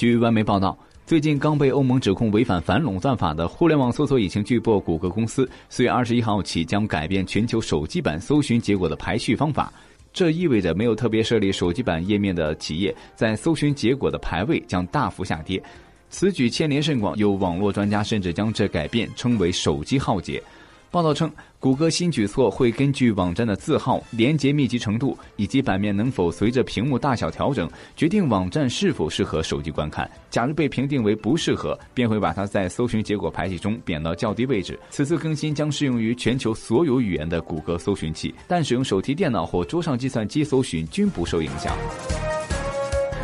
据外媒报道，最近刚被欧盟指控违反反垄断法的互联网搜索引擎巨擘谷歌公司，四月二十一号起将改变全球手机版搜寻结果的排序方法。这意味着没有特别设立手机版页面的企业在搜寻结果的排位将大幅下跌。此举牵连甚广，有网络专家甚至将这改变称为“手机浩劫”。报道称，谷歌新举措会根据网站的字号、连接密集程度以及版面能否随着屏幕大小调整，决定网站是否适合手机观看。假如被评定为不适合，便会把它在搜寻结果排序中贬到较低位置。此次更新将适用于全球所有语言的谷歌搜寻器，但使用手提电脑或桌上计算机搜寻均不受影响。